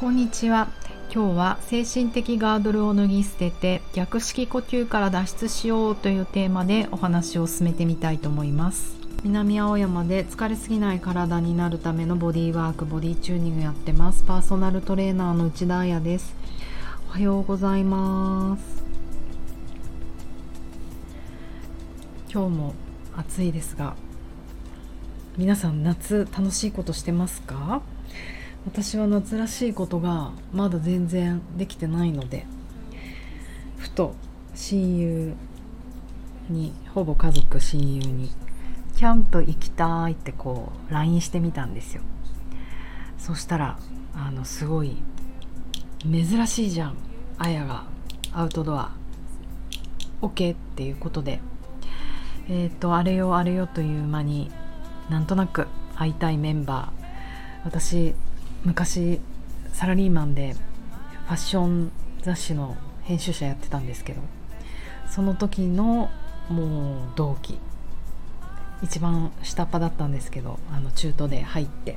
こんにちは。今日は精神的ガードルを脱ぎ捨てて逆式呼吸から脱出しようというテーマでお話を進めてみたいと思います。南青山で疲れすぎない体になるためのボディーワークボディチューニングやってます。パーソナルトレーナーの内田彩です。おはようございます。今日も暑いですが皆さん夏楽しいことしてますか？私は夏らしいことがまだ全然できてないのでふと親友にほぼ家族親友に「キャンプ行きたい」ってこう LINE してみたんですよ。そしたらあのすごい珍しいじゃん。あやがアウトドア。OK っていうことでえっ、ー、とあれよあれよという間になんとなく会いたいメンバー。私昔サラリーマンでファッション雑誌の編集者やってたんですけどその時のもう同期一番下っ端だったんですけどあの中途で入って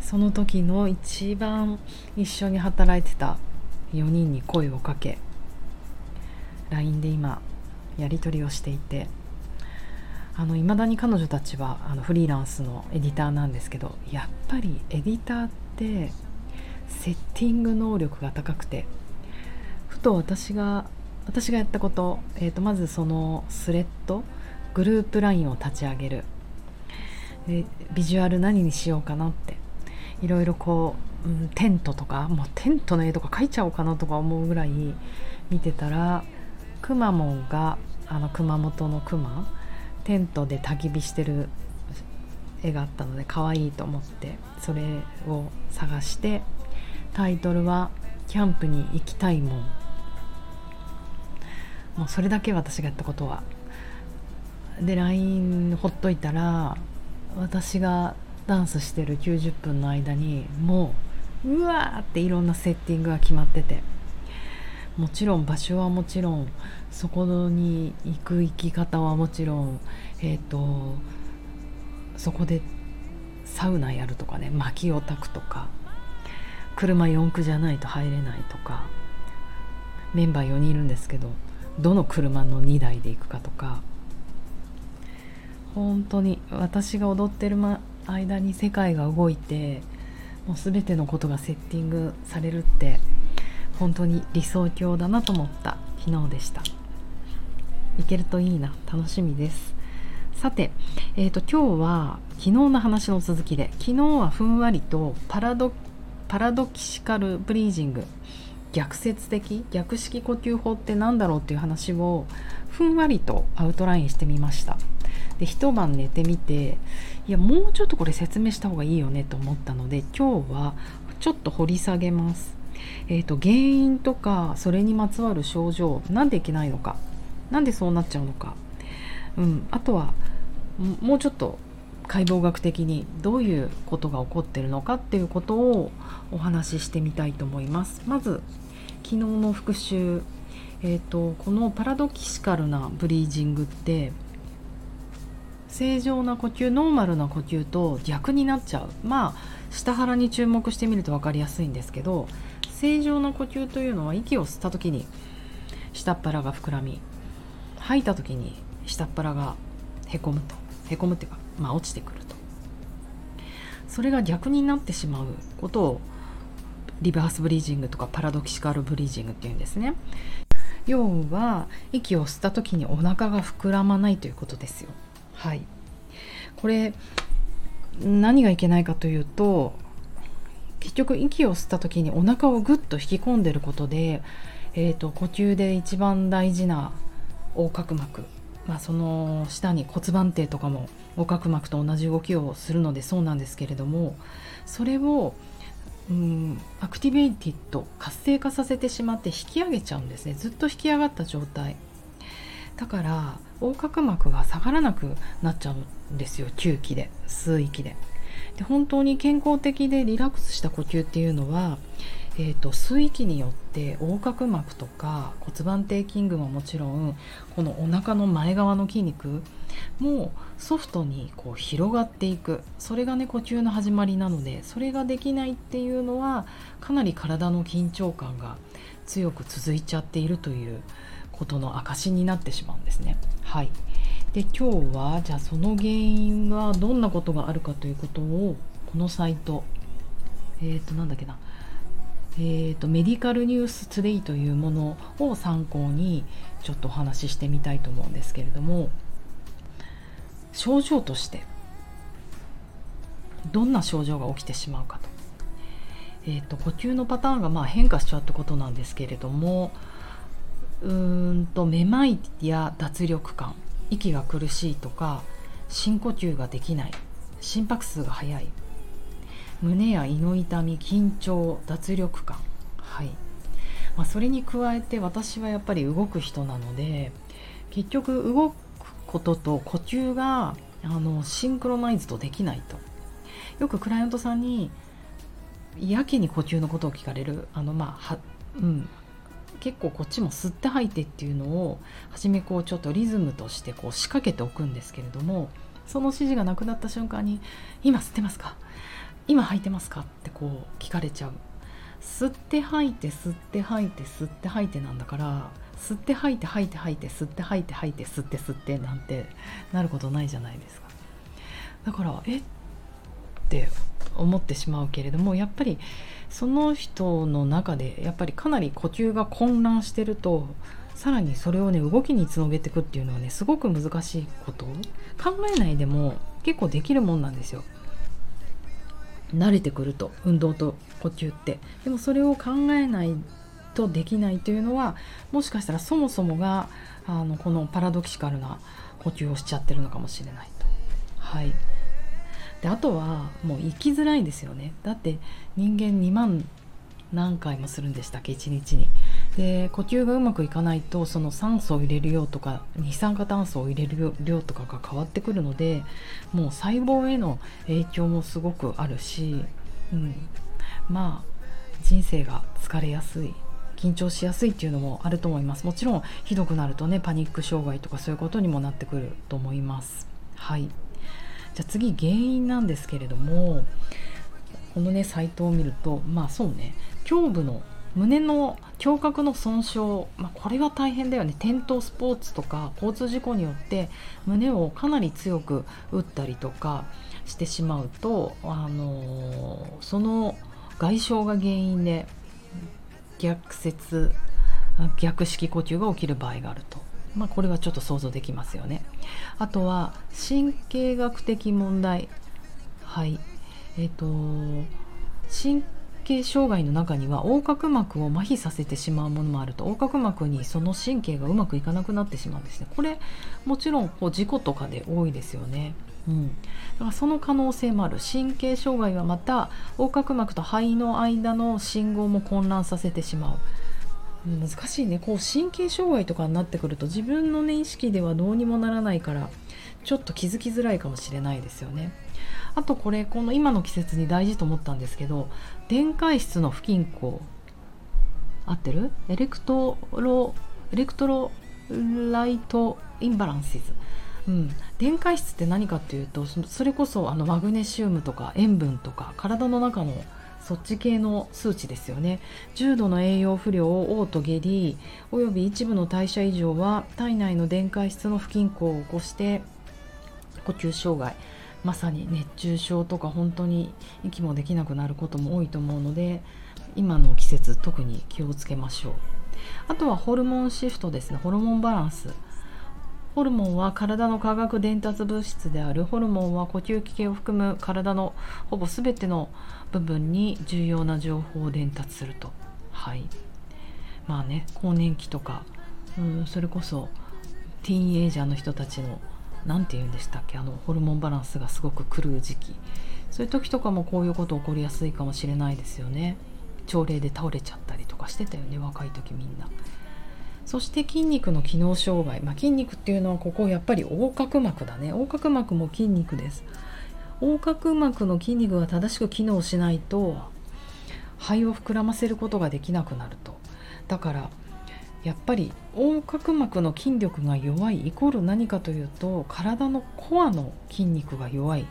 その時の一番一緒に働いてた4人に声をかけ LINE で今やり取りをしていてあの未だに彼女たちはあのフリーランスのエディターなんですけどやっぱりエディターってセッティング能力が高くてふと私が私がやったこと,、えー、とまずそのスレッドグループ LINE を立ち上げる。でビジュアル何にしようかなっていろいろこう、うん、テントとかもうテントの絵とか描いちゃおうかなとか思うぐらい見てたらくまモンがあの熊本のくまテントで焚き火してる絵があったので可愛いと思ってそれを探してタイトルは「キャンプに行きたいもん」もうそれだけ私がやったことは。で LINE ほっといたら私がダンスしてる90分の間にもううわーっていろんなセッティングが決まってて。もちろん場所はもちろんそこに行く行き方はもちろんえ、ー、とそこでサウナやるとかね薪を焚くとか車4駆じゃないと入れないとかメンバー4人いるんですけどどの車の2台で行くかとか本当に私が踊ってる間に世界が動いてもう全てのことがセッティングされるって本当に理想郷だなと思った昨日でした。行けるといいな。楽しみです。さて、えーと、今日は昨日の話の続きで昨日はふんわりとパラドパラドキシカルブリージング逆説的逆式呼吸法って何だろうっていう話をふんわりとアウトラインしてみました。で一晩寝てみていやもうちょっとこれ説明した方がいいよねと思ったので今日はちょっと掘り下げます。えーと、原因とかそれにまつわる症状なんでいけないのかなんでそうなっちゃうのか、うん、あとはもうちょっと解剖学的にどういうことが起こってるのかっていうことをお話ししてみたいと思います。まず昨日の復習えーと、このパラドキシカルなブリージングって正常な呼吸ノーマルな呼吸と逆になっちゃう。まあ下腹に注目してみると分かりやすいんですけど正常な呼吸というのは息を吸った時に下っ腹が膨らみ吐いた時に下っ腹がへこむと。へこむっていうか、まあ、落ちてくると。それが逆になってしまうことをリバースブリージングとかパラドキシカルブリージングっていうんですね。要は息を吸った時にお腹が膨らまないということですよ。はい。これ何がいけないかというと結局息を吸った時にお腹をぐっと引き込んでることで、えーと、呼吸で一番大事な横隔膜、まあ、その下に骨盤底とかも横隔膜と同じ動きをするのでそうなんですけれどもそれをうんアクティベイティッド活性化させてしまって引き上げちゃうんですね。ずっと引き上がった状態。だから横隔膜が下がらなくなっちゃうんですよ。吸気で。吸う息で。で本当に健康的でリラックスした呼吸っていうのは、えーと、吸う息によって横隔膜とか骨盤底筋群はもちろんこのお腹の前側の筋肉もうソフトにこう広がっていくそれがね呼吸の始まりなのでそれができないっていうのはかなり体の緊張感が強く続いちゃっているということの証になってしまうんですね。はいで今日はじゃあその原因はどんなことがあるかということをこのサイトえっ、ー、となんだっけな。えーと、メディカルニューストゥデイというものを参考にちょっとお話ししてみたいと思うんですけれども症状としてどんな症状が起きてしまうかと,、えーと、呼吸のパターンがまあ変化しちゃうってことなんですけれどもうーんとめまいや脱力感。息が苦しいとか深呼吸ができない心拍数が速い胸や胃の痛み緊張脱力感はい。まあ、それに加えて私はやっぱり動く人なので結局動くことと呼吸があのシンクロナイズとできないと。よくクライアントさんにやけに呼吸のことを聞かれるあのまあはうん。結構こっちも吸って吐いてっていうのを初めこうちょっとリズムとしてこう仕掛けておくんですけれどもその指示がなくなった瞬間に「今吸ってますか？今吐いてますか?」ってこう聞かれちゃう。吸って吐いて吸って吐いて吸って吐いてなんだから吸って吐いて吐いて吐いて吸って吐いて吐いて吸って吸ってなんてなることないじゃないですか。だからえ？って思ってしまうけれどもやっぱりその人の中でやっぱりかなり呼吸が混乱してるとさらにそれをね動きにつなげていくっていうのはねすごく難しいこと。考えないでも結構できるもんなんですよ。慣れてくると運動と呼吸って。でもそれを考えないとできないというのはもしかしたらそもそもがあのこのパラドキシカルな呼吸をしちゃってるのかもしれないと。はい。であとはもう生きづらいですよね。だって人間2万何回もするんでしたっけ？1日に。で呼吸がうまくいかないとその酸素を入れる量とか二酸化炭素を入れる量とかが変わってくるのでもう細胞への影響もすごくあるし、うん、まあ人生が疲れやすい緊張しやすいっていうのもあると思います。もちろんひどくなるとねパニック障害とかそういうことにもなってくると思います。はい。じゃあ次原因なんですけれどもこのねサイトを見るとまあそうね胸部の胸の胸郭の損傷、まあ、これは大変だよね。転倒スポーツとか交通事故によって胸をかなり強く打ったりとかしてしまうと、あのー、その外傷が原因で逆説逆式呼吸が起きる場合があると、まあ、これはちょっと想像できますよね。あとは神経学的問題。はい。えっ、ー、と神経障害の中には横隔膜を麻痺させてしまうものもあると。横隔膜にその神経がうまくいかなくなってしまうんですね。これもちろんこう事故とかで多いですよね。うん、だからその可能性もある。神経障害はまた横隔膜と肺の間の信号も混乱させてしまう。難しいね。こう神経障害とかになってくると自分の、ね、意識ではどうにもならないからちょっと気づきづらいかもしれないですよね。あとこれこの今の季節に大事と思ったんですけど電解質の不均衡合ってる？エレクトロelectrolyte imbalances うん、電解質って何かっていうとそれこそあのマグネシウムとか塩分とか体の中のそっち系の数値ですよね。重度の栄養不良を嘔吐下痢および一部の代謝異常は体内の電解質の不均衡を起こして呼吸障害まさに熱中症とか本当に息もできなくなることも多いと思うので今の季節特に気をつけましょう。あとはホルモンシフトですね。ホルモンバランス。ホルモンは体の化学伝達物質である。ホルモンは呼吸器系を含む体のほぼ全ての部分に重要な情報を伝達すると。はい。まあね更年期とかうんそれこそティーンエイジャーの人たちの何て言うんでしたっけあのホルモンバランスがすごく狂う時期。そういう時とかもこういうこと起こりやすいかもしれないですよね。朝礼で倒れちゃったりとかしてたよね若い時みんな。そして筋肉の機能障害、まあ、筋肉っていうのはここやっぱり横隔膜だね。横隔膜も筋肉です。横隔膜の筋肉が正しく機能しないと肺を膨らませることができなくなると。だからやっぱり横隔膜の筋力が弱いイコール何かというと体のコアの筋肉が弱い。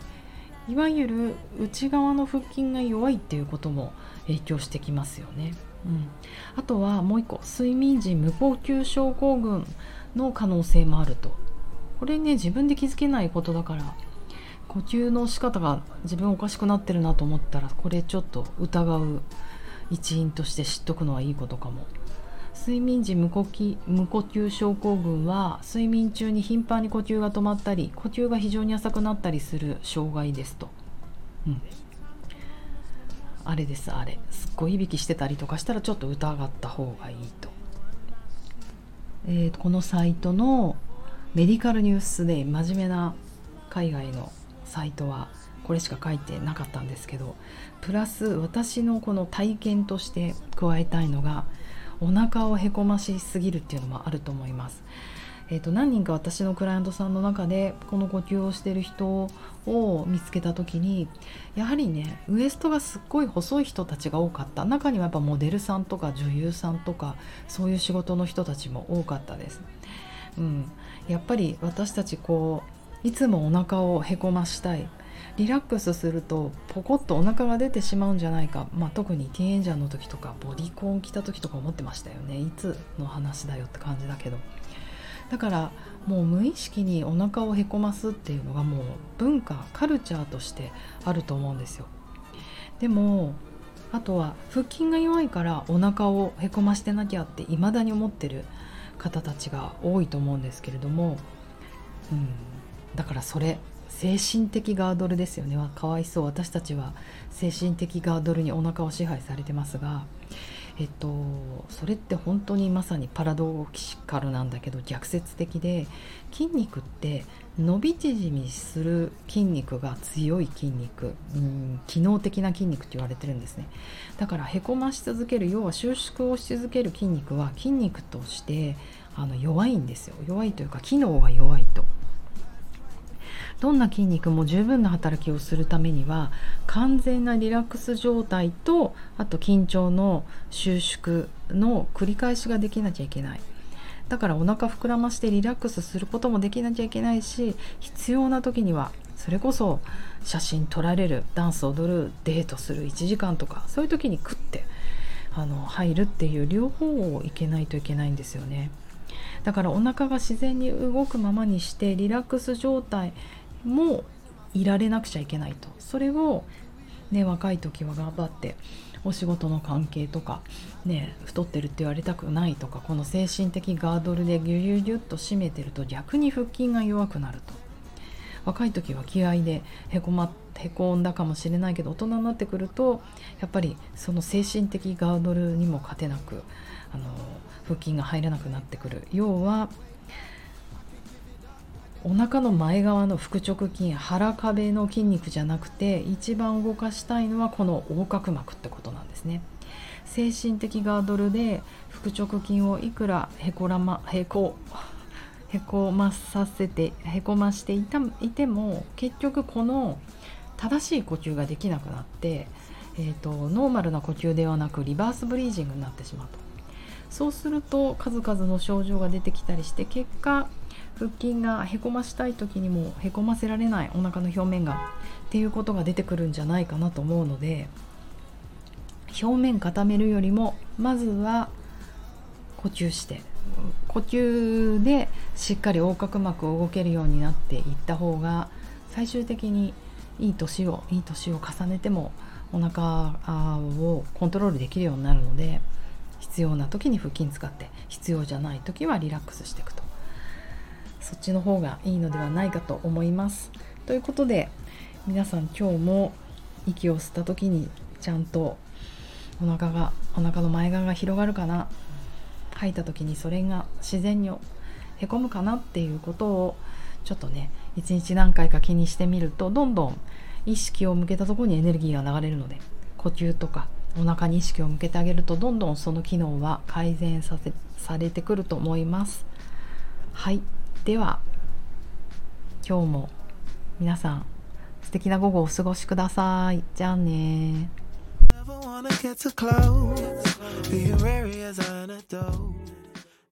いわゆる内側の腹筋が弱いっていうことも影響してきますよね。うん、あとはもう一個睡眠時無呼吸症候群の可能性もあると。これね自分で気づけないことだから呼吸の仕方が自分おかしくなってるなと思ったらこれちょっと疑う一因として知っとくのはいいことかも。睡眠時無呼吸無呼吸症候群は睡眠中に頻繁に呼吸が止まったり呼吸が非常に浅くなったりする障害ですと、うん、あれですあれ。すっごいいびきしてたりとかしたらちょっと疑った方がいいと、えー、このサイトのメディカルニュースで真面目な海外のサイトはこれしか書いてなかったんですけどプラス私のこの体験として加えたいのがお腹をへこましすぎるっていうのもあると思います。えーと、何人か私のクライアントさんの中でこの呼吸をしてる人を見つけた時にやはりねウエストがすっごい細い人たちが多かった中にはやっぱモデルさんとか女優さんとかそういう仕事の人たちも多かったです。うん、やっぱり私たちこういつもお腹をへこましたい。リラックスするとポコッとお腹が出てしまうんじゃないか、まあ、特にティーンエンジャーの時とかボディコン着た時とか思ってましたよね。いつの話だよって感じだけど。だからもう無意識にお腹をへこますっていうのがもう文化カルチャーとしてあると思うんですよ。でもあとは腹筋が弱いからお腹をへこましてなきゃって未だに思ってる方たちが多いと思うんですけれども、うん、だからそれ精神的ガードルですよね。かわいそう。私たちは精神的ガードルにお腹を支配されてますがえっとそれって本当にまさにパラドキシカルなんだけど逆説的で筋肉って伸び縮みする筋肉が強い筋肉うん機能的な筋肉って言われてるんですね。だからへこまし続ける要は収縮をし続ける筋肉は筋肉としてあの弱いんですよ。弱いというか機能が弱いと。どんな筋肉も十分な働きをするためには完全なリラックス状態とあと緊張の収縮の繰り返しができなきゃいけない。だからお腹膨らましてリラックスすることもできなきゃいけないし必要な時にはそれこそ写真撮られるダンス踊るデートする1時間とかそういう時にクッてあの入るっていう両方をいけないといけないんですよね。だからお腹が自然に動くままにしてリラックス状態もいられなくちゃいけないと。それを、ね、若い時は頑張ってお仕事の関係とか、ね、太ってるって言われたくないとかこの精神的ガードルでギュギュギュッと締めてると逆に腹筋が弱くなると。若い時は気合でへこ,、ま、へこんだかもしれないけど大人になってくるとやっぱりその精神的ガードルにも勝てなくあの腹筋が入らなくなってくる。要はお腹の前側の腹直筋腹壁の筋肉じゃなくて一番動かしたいのはこの横隔膜ってことなんですね。精神的ガードルで腹直筋をいくらへこらまへこへこまさせてへこましていたいても結局この正しい呼吸ができなくなって、えーと、とノーマルな呼吸ではなくリバースブリージングになってしまうと。そうすると数々の症状が出てきたりして結果腹筋がへこましたい時にもへこませられないお腹の表面がっていうことが出てくるんじゃないかなと思うので表面固めるよりもまずは呼吸して呼吸でしっかり横隔膜を動けるようになっていった方が最終的にいい年をいい年を重ねてもお腹をコントロールできるようになるので必要な時に腹筋使って必要じゃない時はリラックスしていくと。そっちの方がいいのではないかと思います。ということで皆さん今日も息を吸った時にちゃんとお腹がお腹の前側が広がるかな。吐いた時にそれが自然にへこむかなっていうことをちょっとね一日何回か気にしてみるとどんどん意識を向けたところにエネルギーが流れるので呼吸とかお腹に意識を向けてあげるとどんどんその機能は改善させされてくると思います。はい。では今日も皆さん素敵な午後をお過ごしください。じゃあね。